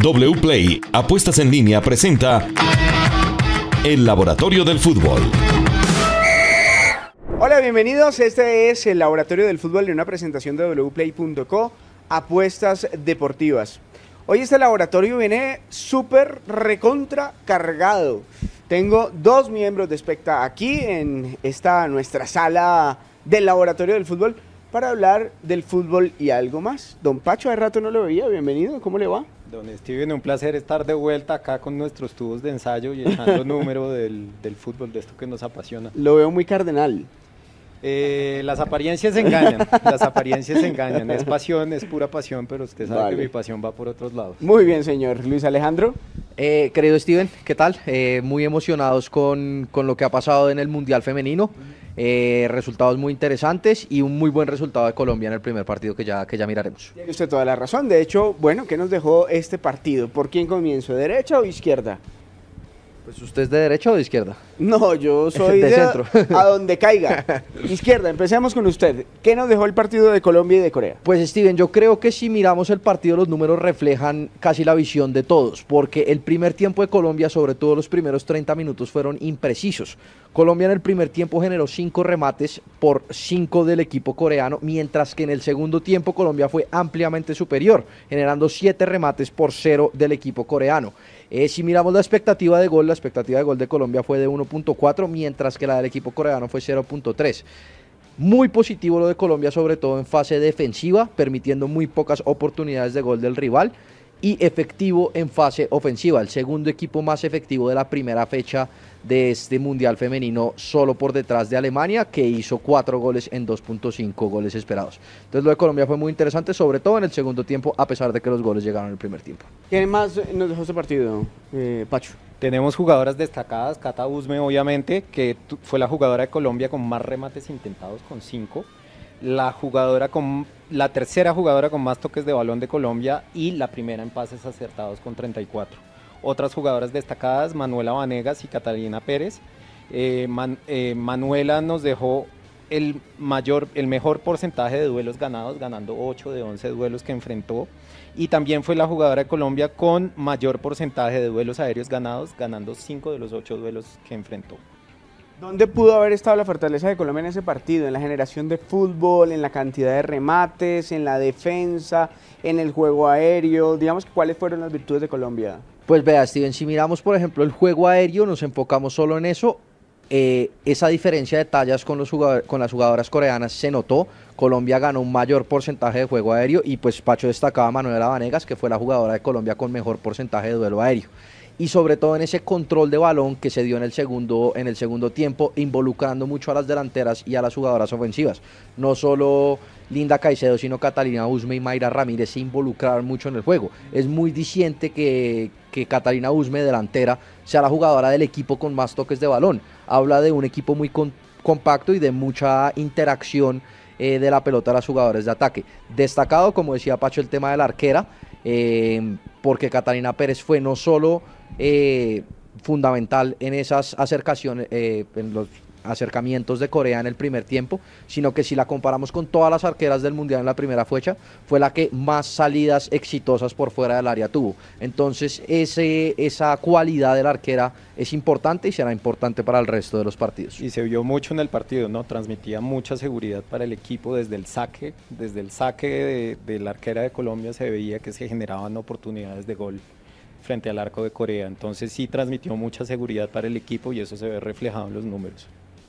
WPLAY Apuestas en línea presenta El Laboratorio del Fútbol. Hola, bienvenidos. Este es el Laboratorio del Fútbol de una presentación de wplay.co Apuestas Deportivas. Hoy este laboratorio viene súper recontra cargado. Tengo dos miembros de Especta aquí en esta nuestra sala del Laboratorio del Fútbol para hablar del fútbol y algo más. Don Pacho, hace rato no lo veía, bienvenido, ¿cómo le va? Don Steven, un placer estar de vuelta acá con nuestros tubos de ensayo y echando número del, del fútbol, de esto que nos apasiona. Lo veo muy cardenal. Eh, las apariencias engañan, las apariencias engañan. Es pasión, es pura pasión, pero usted sabe Vale. que mi pasión va por otros lados. Muy bien, señor. Luis Alejandro. Eh, querido Steven, ¿qué tal? Eh, muy emocionados con, con lo que ha pasado en el Mundial Femenino. Eh, resultados muy interesantes y un muy buen resultado de Colombia en el primer partido que ya, que ya miraremos. Tiene usted toda la razón. De hecho, bueno, ¿qué nos dejó este partido? ¿Por quién comienzo? ¿Derecha o izquierda? Pues usted es de derecha o de izquierda. No, yo soy De de, centro. a donde caiga. Izquierda, empecemos con usted. ¿Qué nos dejó el partido de Colombia y de Corea? Pues Steven, yo creo que si miramos el partido los números reflejan casi la visión de todos, porque el primer tiempo de Colombia, sobre todo los primeros 30 minutos, fueron imprecisos. Colombia en el primer tiempo generó cinco remates por cinco del equipo coreano, mientras que en el segundo tiempo Colombia fue ampliamente superior, generando siete remates por cero del equipo coreano. Eh, si miramos la expectativa de gol, la expectativa de gol de Colombia fue de 1.4, mientras que la del equipo coreano fue 0.3. Muy positivo lo de Colombia, sobre todo en fase defensiva, permitiendo muy pocas oportunidades de gol del rival. Y efectivo en fase ofensiva, el segundo equipo más efectivo de la primera fecha de este Mundial Femenino, solo por detrás de Alemania, que hizo cuatro goles en 2.5 goles esperados. Entonces lo de Colombia fue muy interesante, sobre todo en el segundo tiempo, a pesar de que los goles llegaron en el primer tiempo. ¿Quién más nos dejó este partido, eh, Pacho? Tenemos jugadoras destacadas, Cata Usme obviamente, que fue la jugadora de Colombia con más remates intentados con cinco, la jugadora con la tercera jugadora con más toques de balón de Colombia y la primera en pases acertados con 34. Otras jugadoras destacadas, Manuela Vanegas y Catalina Pérez. Eh, eh, Manuela nos dejó el mayor, el mejor porcentaje de duelos ganados, ganando 8 de 11 duelos que enfrentó. Y también fue la jugadora de Colombia con mayor porcentaje de duelos aéreos ganados, ganando 5 de los 8 duelos que enfrentó. ¿Dónde pudo haber estado la fortaleza de Colombia en ese partido? ¿En la generación de fútbol, en la cantidad de remates, en la defensa, en el juego aéreo? Digamos cuáles fueron las virtudes de Colombia. Pues vea, Steven, si miramos, por ejemplo, el juego aéreo, nos enfocamos solo en eso. eh, esa diferencia de tallas con, los con las jugadoras coreanas se notó. Colombia ganó un mayor porcentaje de juego aéreo y pues Pacho destacaba a Manuela Vanegas, que fue la jugadora de Colombia con mejor porcentaje de duelo aéreo. Y sobre todo en ese control de balón que se dio en el segundo, en el segundo tiempo, involucrando mucho a las delanteras y a las jugadoras ofensivas. No solo Linda Caicedo, sino Catalina Usme y Mayra Ramírez se involucraron mucho en el juego. Es muy diciente que, que Catalina Usme, delantera, sea la jugadora del equipo con más toques de balón. Habla de un equipo muy con- compacto y de mucha interacción eh, de la pelota a las jugadores de ataque. Destacado, como decía Pacho, el tema de la arquera, eh, porque Catalina Pérez fue no solo eh, fundamental en esas acercaciones, eh, en los acercamientos de Corea en el primer tiempo, sino que si la comparamos con todas las arqueras del Mundial en la primera fecha, fue la que más salidas exitosas por fuera del área tuvo. Entonces, ese, esa cualidad de la arquera es importante y será importante para el resto de los partidos. Y se vio mucho en el partido, ¿no? Transmitía mucha seguridad para el equipo desde el saque, desde el saque de, de la arquera de Colombia se veía que se generaban oportunidades de gol frente al arco de Corea. Entonces sí transmitió mucha seguridad para el equipo y eso se ve reflejado en los números.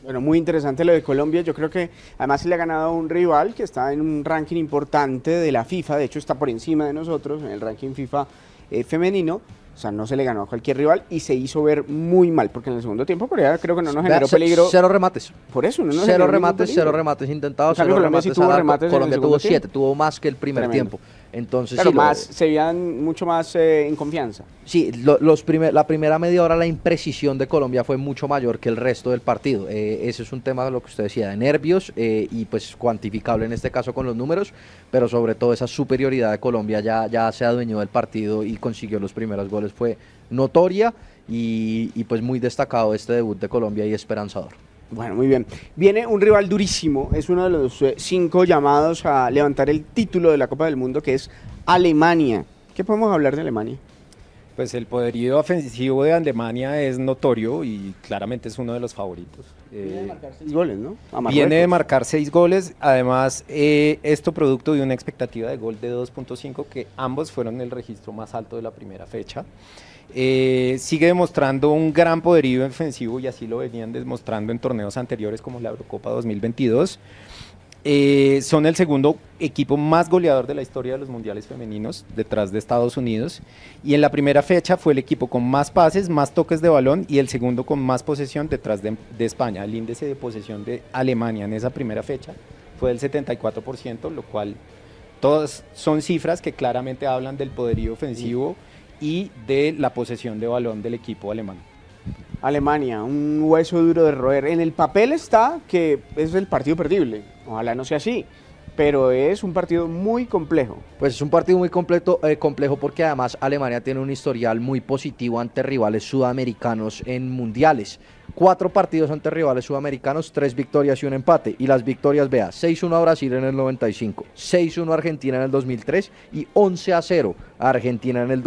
Bueno, muy interesante lo de Colombia. Yo creo que además le ha ganado a un rival que está en un ranking importante de la FIFA. De hecho, está por encima de nosotros en el ranking FIFA eh, femenino. O sea, no se le ganó a cualquier rival y se hizo ver muy mal, porque en el segundo tiempo Corea creo que no nos generó peligro. Cero remates. Por eso, no nos cero remates, cero remates intentados, cero Colombia sí remates tuvo en el Colombia tuvo tiempo. siete, tuvo más que el primer Tremendo. tiempo. Entonces, Claro, sí, lo- más, se veían mucho más eh, en confianza. Sí, lo- los primer- la primera media hora la imprecisión de Colombia fue mucho mayor que el resto del partido. Eh, ese es un tema de lo que usted decía, de nervios eh, y pues cuantificable en este caso con los números, pero sobre todo esa superioridad de Colombia ya, ya se adueñó del partido y consiguió los primeros goles. Fue notoria y, y, pues muy destacado este debut de Colombia y esperanzador. Bueno, muy bien. Viene un rival durísimo, es uno de los eh, cinco llamados a levantar el título de la Copa del Mundo, que es Alemania. ¿Qué podemos hablar de Alemania? Pues el poderío ofensivo de Alemania es notorio y claramente es uno de los favoritos. Viene de marcar seis goles, ¿no? A Viene de marcar seis goles, además eh, esto producto de una expectativa de gol de 2.5 que ambos fueron el registro más alto de la primera fecha. Eh, sigue demostrando un gran poderío ofensivo y así lo venían demostrando en torneos anteriores como la Eurocopa 2022. Eh, son el segundo equipo más goleador de la historia de los mundiales femeninos, detrás de Estados Unidos. Y en la primera fecha fue el equipo con más pases, más toques de balón y el segundo con más posesión detrás de, de España. El índice de posesión de Alemania en esa primera fecha fue del 74%, lo cual todas son cifras que claramente hablan del poderío ofensivo y de la posesión de balón del equipo alemán. Alemania, un hueso duro de roer. En el papel está que es el partido perdible. Ojalá no sea así. Pero es un partido muy complejo. Pues es un partido muy completo, eh, complejo porque además Alemania tiene un historial muy positivo ante rivales sudamericanos en mundiales. Cuatro partidos ante rivales sudamericanos, tres victorias y un empate. Y las victorias, vea, 6-1 a Brasil en el 95, 6-1 a Argentina en el 2003 y 11 a 0 a Argentina en el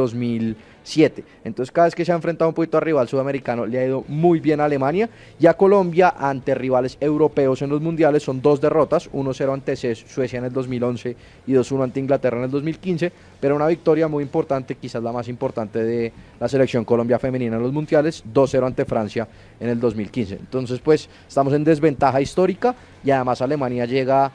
2007. Entonces cada vez que se ha enfrentado un poquito a rival sudamericano le ha ido muy bien a Alemania y a Colombia ante rivales europeos en los mundiales son dos derrotas, 1-0 ante Suecia en el 2011 y 2-1 ante Inglaterra en el 2015, pero una victoria muy importante, quizás la más importante de la selección Colombia femenina en los mundiales, 2-0 ante Francia en el 2015. Entonces pues estamos en desventaja histórica y además Alemania llega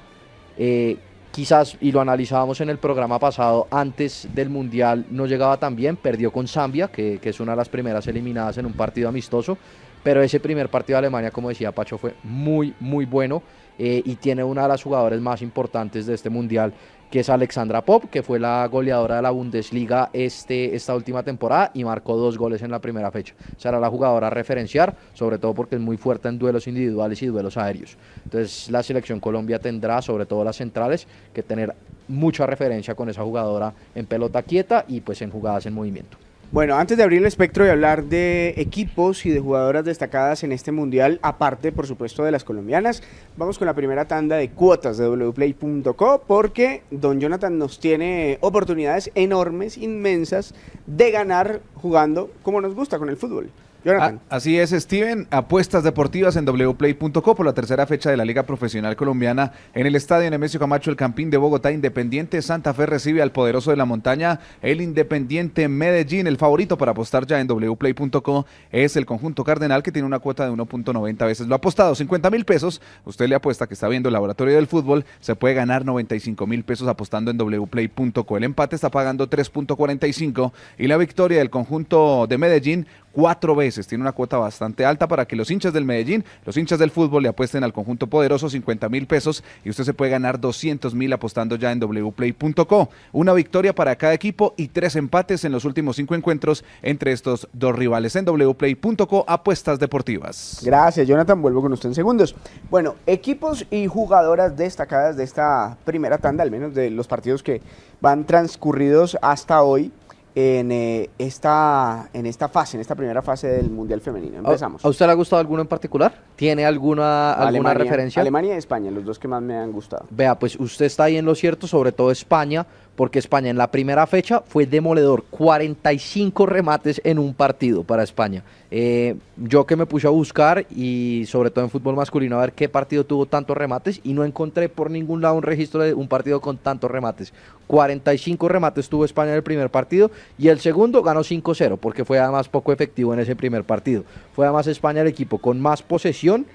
eh, quizás, y lo analizábamos en el programa pasado, antes del Mundial no llegaba tan bien, perdió con Zambia, que, es una de las primeras eliminadas en un partido amistoso, pero ese primer partido de Alemania, como decía Pacho, fue muy, muy bueno eh, y tiene una de las jugadoras más importantes de este Mundial, que es Alexandra Pop, que fue la goleadora de la Bundesliga este, esta última temporada y marcó dos goles en la primera fecha. Será la jugadora a referenciar, sobre todo porque es muy fuerte en duelos individuales y duelos aéreos. Entonces la selección Colombia tendrá, sobre todo las centrales, que tener mucha referencia con esa jugadora en pelota quieta y pues en jugadas en movimiento. Bueno, antes de abrir el espectro y hablar de equipos y de jugadoras destacadas en este mundial, aparte por supuesto de las colombianas, vamos con la primera tanda de cuotas de wplay.co porque Don Jonathan nos tiene oportunidades enormes, inmensas, de ganar jugando como nos gusta con el fútbol. Ah, así es, Steven. Apuestas deportivas en wplay.co por la tercera fecha de la Liga Profesional Colombiana en el Estadio Nemesio Camacho, el Campín de Bogotá, Independiente Santa Fe recibe al poderoso de la montaña, el Independiente Medellín. El favorito para apostar ya en wplay.co es el conjunto Cardenal que tiene una cuota de 1.90 veces lo apostado, 50 mil pesos. Usted le apuesta que está viendo el laboratorio del fútbol, se puede ganar 95 mil pesos apostando en wplay.co. El empate está pagando 3.45 y la victoria del conjunto de Medellín cuatro veces. Tiene una cuota bastante alta para que los hinchas del Medellín, los hinchas del fútbol le apuesten al conjunto poderoso 50 mil pesos y usted se puede ganar 200 mil apostando ya en wplay.co. Una victoria para cada equipo y tres empates en los últimos cinco encuentros entre estos dos rivales en wplay.co apuestas deportivas. Gracias, Jonathan. Vuelvo con usted en segundos. Bueno, equipos y jugadoras destacadas de esta primera tanda, al menos de los partidos que van transcurridos hasta hoy en, eh, esta, en esta fase, en esta primera fase del Mundial Femenino. Empezamos. ¿A usted le ha gustado alguno en particular? ¿Tiene alguna, alguna referencia? Alemania y España, los dos que más me han gustado. Vea, pues usted está ahí en lo cierto, sobre todo España, porque España en la primera fecha fue demoledor, 45 remates en un partido para España. Eh, yo que me puse a buscar y sobre todo en fútbol masculino a ver qué partido tuvo tantos remates y no encontré por ningún lado un registro de un partido con tantos remates. 45 remates tuvo España en el primer partido y el segundo ganó 5-0 porque fue además poco efectivo en ese primer partido. Fue además España el equipo con más posesión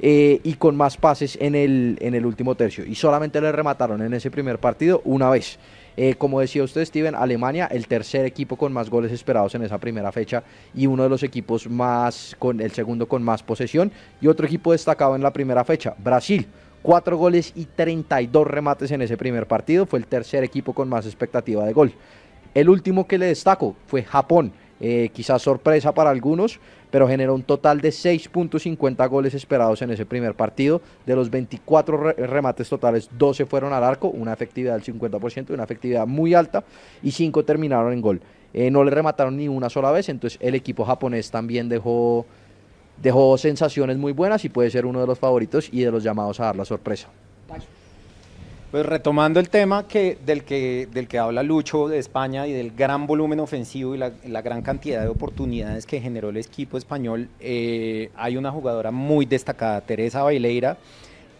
eh, y con más pases en el, en el último tercio. Y solamente le remataron en ese primer partido una vez. Eh, como decía usted, Steven, Alemania, el tercer equipo con más goles esperados en esa primera fecha y uno de los equipos más, con el segundo con más posesión. Y otro equipo destacado en la primera fecha, Brasil. Cuatro goles y 32 remates en ese primer partido. Fue el tercer equipo con más expectativa de gol. El último que le destaco fue Japón. Eh, quizás sorpresa para algunos, pero generó un total de 6.50 goles esperados en ese primer partido. De los 24 re- remates totales, 12 fueron al arco, una efectividad del 50%, una efectividad muy alta, y 5 terminaron en gol. Eh, no le remataron ni una sola vez, entonces el equipo japonés también dejó, dejó sensaciones muy buenas y puede ser uno de los favoritos y de los llamados a dar la sorpresa. Pues retomando el tema que, del, que, del que habla Lucho de España y del gran volumen ofensivo y la, gran cantidad de oportunidades que generó el equipo español, eh, hay una jugadora muy destacada, Teresa Baileira,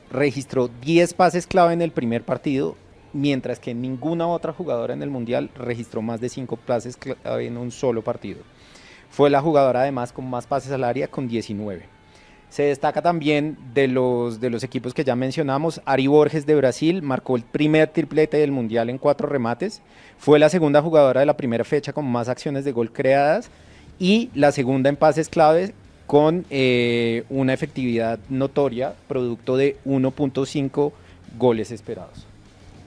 registró 10 pases clave en el primer partido, mientras que ninguna otra jugadora en el Mundial registró más de 5 pases clave en un solo partido. Fue la jugadora además con más pases al área con 19. Se destaca también de los, de los equipos que ya mencionamos, Ari Borges de Brasil marcó el primer triplete del Mundial en cuatro remates, fue la segunda jugadora de la primera fecha con más acciones de gol creadas. Y la segunda en pases claves con eh, una efectividad notoria, producto de 1.5 goles esperados.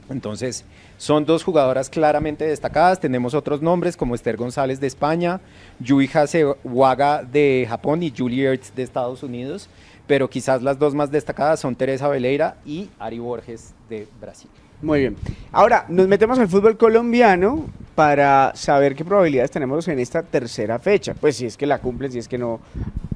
Entonces, son dos jugadoras claramente destacadas. Tenemos otros nombres como Esther González de España, Yui Hasewaga de Japón y Julie Ertz de Estados Unidos. Pero quizás las dos más destacadas son Teresa Veleira y Ari Borges de Brasil. Muy bien. Ahora, nos metemos al fútbol colombiano para saber qué probabilidades tenemos en esta tercera fecha. Pues si es que la cumplen, si es que no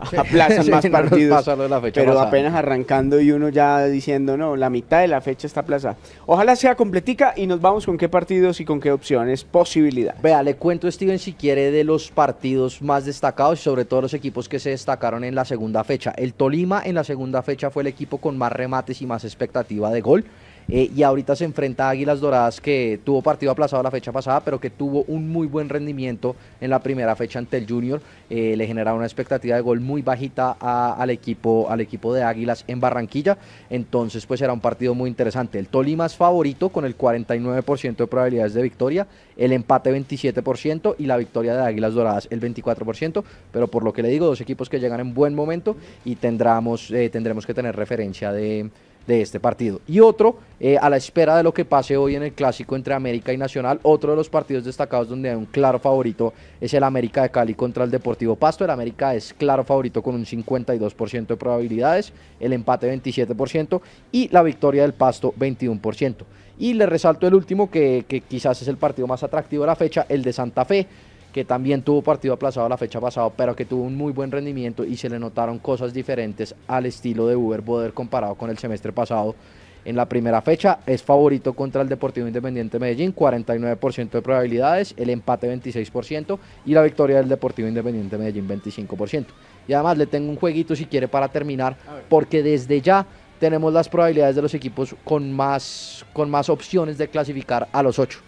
aplazan más partidos. pero apenas arrancando y uno ya diciendo, no, la mitad de la fecha está aplazada. Ojalá sea completica y nos vamos con qué partidos y con qué opciones, posibilidad. Vea, le cuento, Steven, si quiere, de los partidos más destacados y sobre todo los equipos que se destacaron en la segunda fecha. El Tolima en la segunda fecha fue el equipo con más remates y más expectativa de gol. Eh, y ahorita se enfrenta a Águilas Doradas que tuvo partido aplazado la fecha pasada, pero que tuvo un muy buen rendimiento en la primera fecha ante el Junior. Eh, le generaba una expectativa de gol muy bajita al, equipo, al equipo de Águilas en Barranquilla. Entonces, pues era un partido muy interesante. El Tolima es favorito con el 49% de probabilidades de victoria, el empate 27% y la victoria de Águilas Doradas el 24%. Pero por lo que le digo, dos equipos que llegan en buen momento y tendremos, eh, tendremos que tener referencia de de este partido. Y otro, eh, a la espera de lo que pase hoy en el clásico entre América y Nacional, otro de los partidos destacados donde hay un claro favorito es el América de Cali contra el Deportivo Pasto. El América es claro favorito con un 52% de probabilidades, el empate 27% y la victoria del Pasto 21%. Y le resalto el último que, que quizás es el partido más atractivo de la fecha, el de Santa Fe que también tuvo partido aplazado la fecha pasada, pero que tuvo un muy buen rendimiento y se le notaron cosas diferentes al estilo de Uber Boder comparado con el semestre pasado. En la primera fecha es favorito contra el Deportivo Independiente Medellín, 49% de probabilidades, el empate 26% y la victoria del Deportivo Independiente Medellín 25%. Y además le tengo un jueguito si quiere para terminar, porque desde ya tenemos las probabilidades de los equipos con más, con más opciones de clasificar a los 8,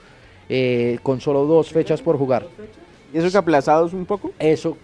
eh, con solo dos fechas por jugar. ¿Y eso que aplazados un poco? Eso,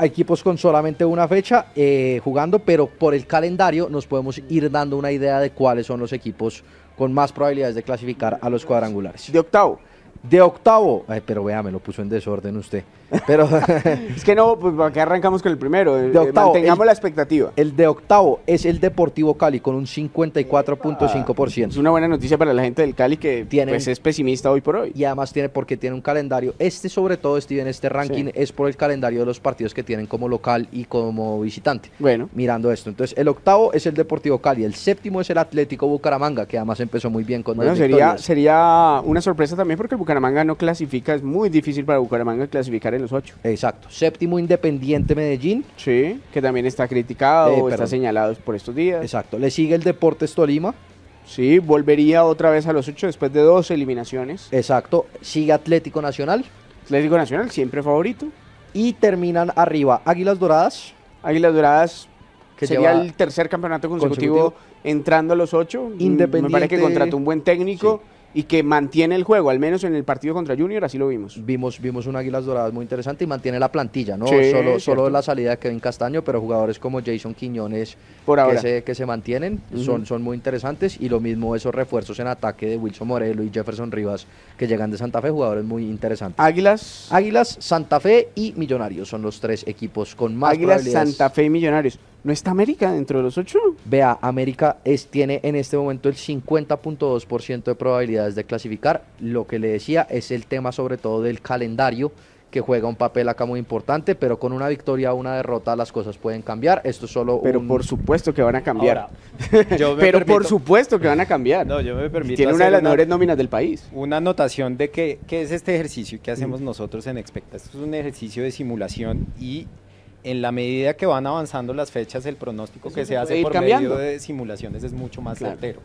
equipos con solamente una fecha eh, jugando, pero por el calendario nos podemos ir dando una idea de cuáles son los equipos con más probabilidades de clasificar a los cuadrangulares. De octavo. De octavo. Ay, pero vea, me lo puso en desorden usted. Pero es que no, pues ¿para qué arrancamos con el primero? De eh, octavo, Mantengamos la expectativa. El de octavo es el Deportivo Cali con un 54.5%. es una buena noticia para la gente del Cali que tiene, pues, es pesimista hoy por hoy. Y además tiene porque tiene un calendario. Este sobre todo, Steven, este ranking es por el calendario de los partidos que tienen como local y como visitante. Bueno. Mirando esto. Entonces, el octavo es el Deportivo Cali. El séptimo es el Atlético Bucaramanga, que además empezó muy bien con Bueno, sería, sería una sorpresa también porque el Bucaramanga no clasifica. Es muy difícil para Bucaramanga clasificar en los ocho. Exacto. Séptimo Independiente Medellín. Sí, que también está criticado, eh, está señalado por estos días. Exacto. Le sigue el Deportes Tolima. Sí, volvería otra vez a los ocho después de dos eliminaciones. Exacto. Sigue Atlético Nacional. Atlético Nacional, siempre favorito. Y terminan arriba Águilas Doradas. Águilas Doradas, que sería el tercer campeonato consecutivo, entrando a los ocho. Independiente. Me parece que contrató un buen técnico y que mantiene el juego, al menos en el partido contra Junior, así lo vimos. Vimos, vimos un Águilas Doradas muy interesante y mantiene la plantilla, ¿no? solo, solo la salida de Kevin Castaño, pero jugadores como Jason Quiñones Por ahora. Que, se, que se mantienen, son, son muy interesantes y lo mismo esos refuerzos en ataque de Wilson Morelo y Jefferson Rivas que llegan de Santa Fe, jugadores muy interesantes. Águilas. Águilas, Santa Fe y Millonarios son los tres equipos con más Águilas, Santa Fe y Millonarios. ¿No está América dentro de los ocho? Vea, América es, tiene en este momento el 50.2% de probabilidades de clasificar. Lo que le decía es el tema sobre todo del calendario que juega un papel acá muy importante, pero con una victoria o una derrota las cosas pueden cambiar. Esto es solo Pero por supuesto que van a cambiar. pero por supuesto que van a cambiar. No, yo me permito Tiene una de las mejores nóminas del país. Una anotación de que, qué es este ejercicio que hacemos nosotros en Expecta. Esto es un ejercicio de simulación y en la medida que van avanzando las fechas, el pronóstico que se hace por medio de simulaciones es mucho más certero.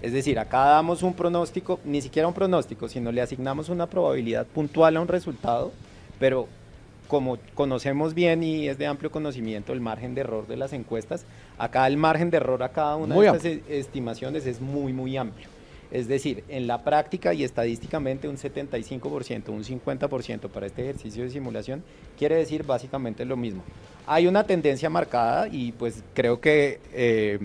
Es decir, acá damos un pronóstico, ni siquiera un pronóstico, sino le asignamos una probabilidad puntual a un resultado, pero como conocemos bien y es de amplio conocimiento el margen de error de las encuestas, acá el margen de error a cada una Muy de estas estimaciones es muy, muy amplio. Es decir, en la práctica y estadísticamente un 75%, un 50% para este ejercicio de simulación quiere decir básicamente lo mismo. Hay una tendencia marcada y pues creo que eh,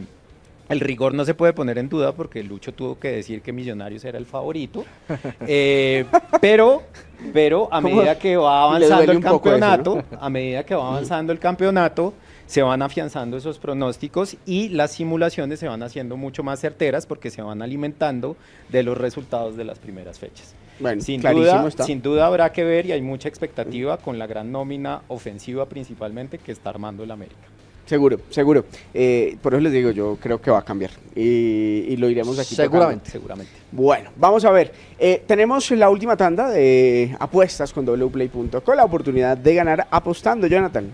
el rigor no se puede poner en duda porque Lucho tuvo que decir que Millonarios era el favorito. Eh, pero, pero a medida que va avanzando el poco eso, campeonato, a medida que va avanzando el campeonato, se van afianzando esos pronósticos y las simulaciones se van haciendo mucho más certeras porque se van alimentando de los resultados de las primeras fechas. Bueno, Sin duda, está. sin duda habrá que ver y hay mucha expectativa con la gran nómina ofensiva principalmente que está armando el América. Seguro, seguro. Eh, por eso les digo, yo creo que va a cambiar. Y, y lo iremos aquí. tocando. Seguramente. Seguramente. Bueno, vamos a ver. Eh, tenemos la última tanda de apuestas con wplay.co, la oportunidad de ganar apostando, Jonathan.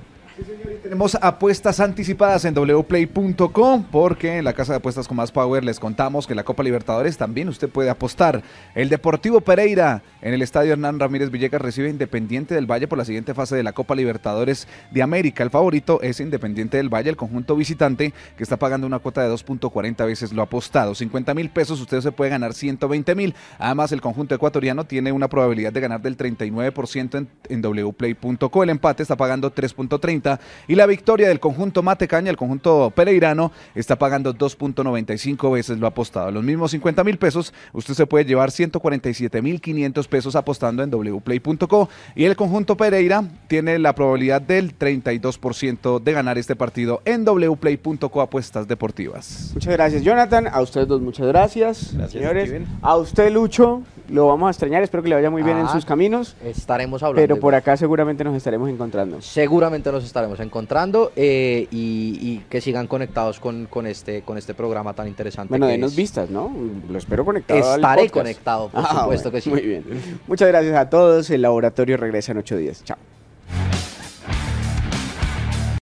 Tenemos apuestas anticipadas en wplay.com porque en la casa de apuestas con más power les contamos que la Copa Libertadores también usted puede apostar. El Deportivo Pereira en el estadio Hernán Ramírez Villegas recibe Independiente del Valle por la siguiente fase de la Copa Libertadores de América. El favorito es Independiente del Valle, el conjunto visitante que está pagando una cuota de 2.40 veces lo apostado. 50 mil pesos usted se puede ganar 120 mil. Además el conjunto ecuatoriano tiene una probabilidad de ganar del 39% en, en wplay.co. El empate está pagando 3.30 y la victoria del conjunto Matecaña, el conjunto pereirano, está pagando 2.95 veces lo apostado. Los mismos 50 mil pesos, usted se puede llevar 147 mil 500 pesos apostando en wplay.co y el conjunto Pereira tiene la probabilidad del 32% de ganar este partido en wplay.co apuestas deportivas. Muchas gracias, Jonathan. A ustedes dos, muchas gracias. Gracias, señores. Steven. A usted, Lucho, lo vamos a extrañar. Espero que le vaya muy bien en Ah, sus caminos. Estaremos hablando. Pero por acá seguramente nos estaremos encontrando. Seguramente nos estaremos encontrando eh, y, y que sigan conectados con, con este, con este programa tan interesante. Bueno, que denos es. vistas, ¿no? Lo espero conectado. Estaré conectado, por Ah, supuesto bueno, que sí. Muy bien. Muchas gracias a todos. El laboratorio regresa en ocho días. Chao.